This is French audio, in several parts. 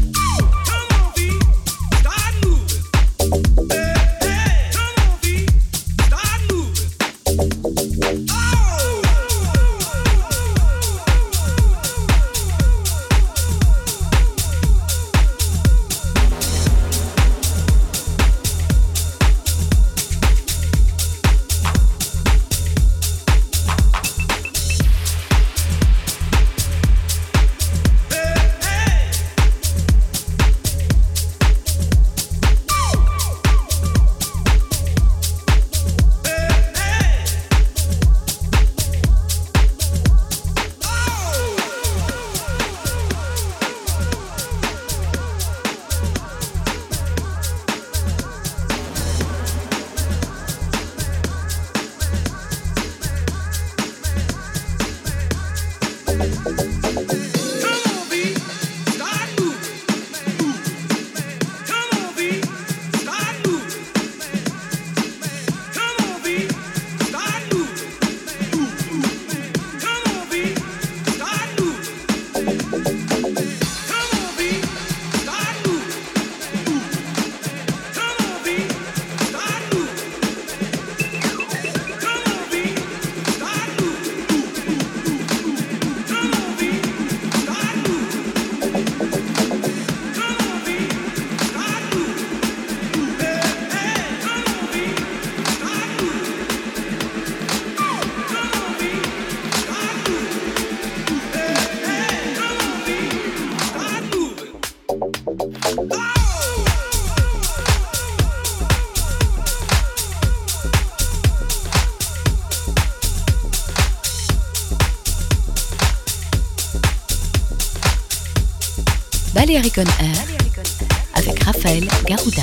oh Balearic on Air avec Raphaël Garouda.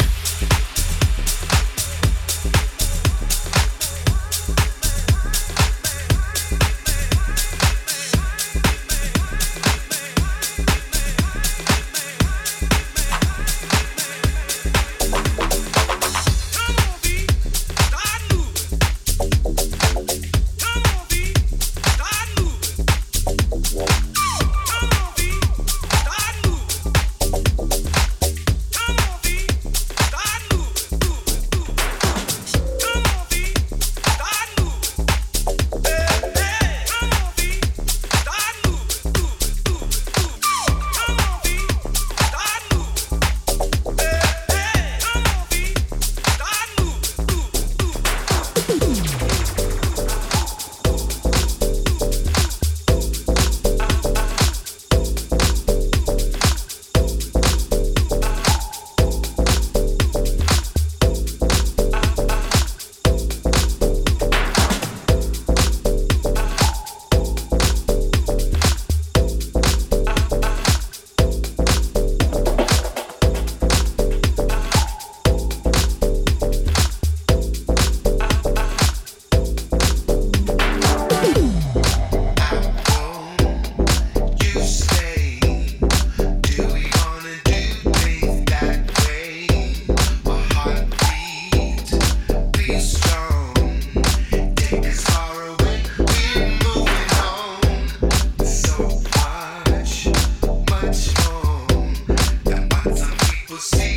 Tá. It's impossible.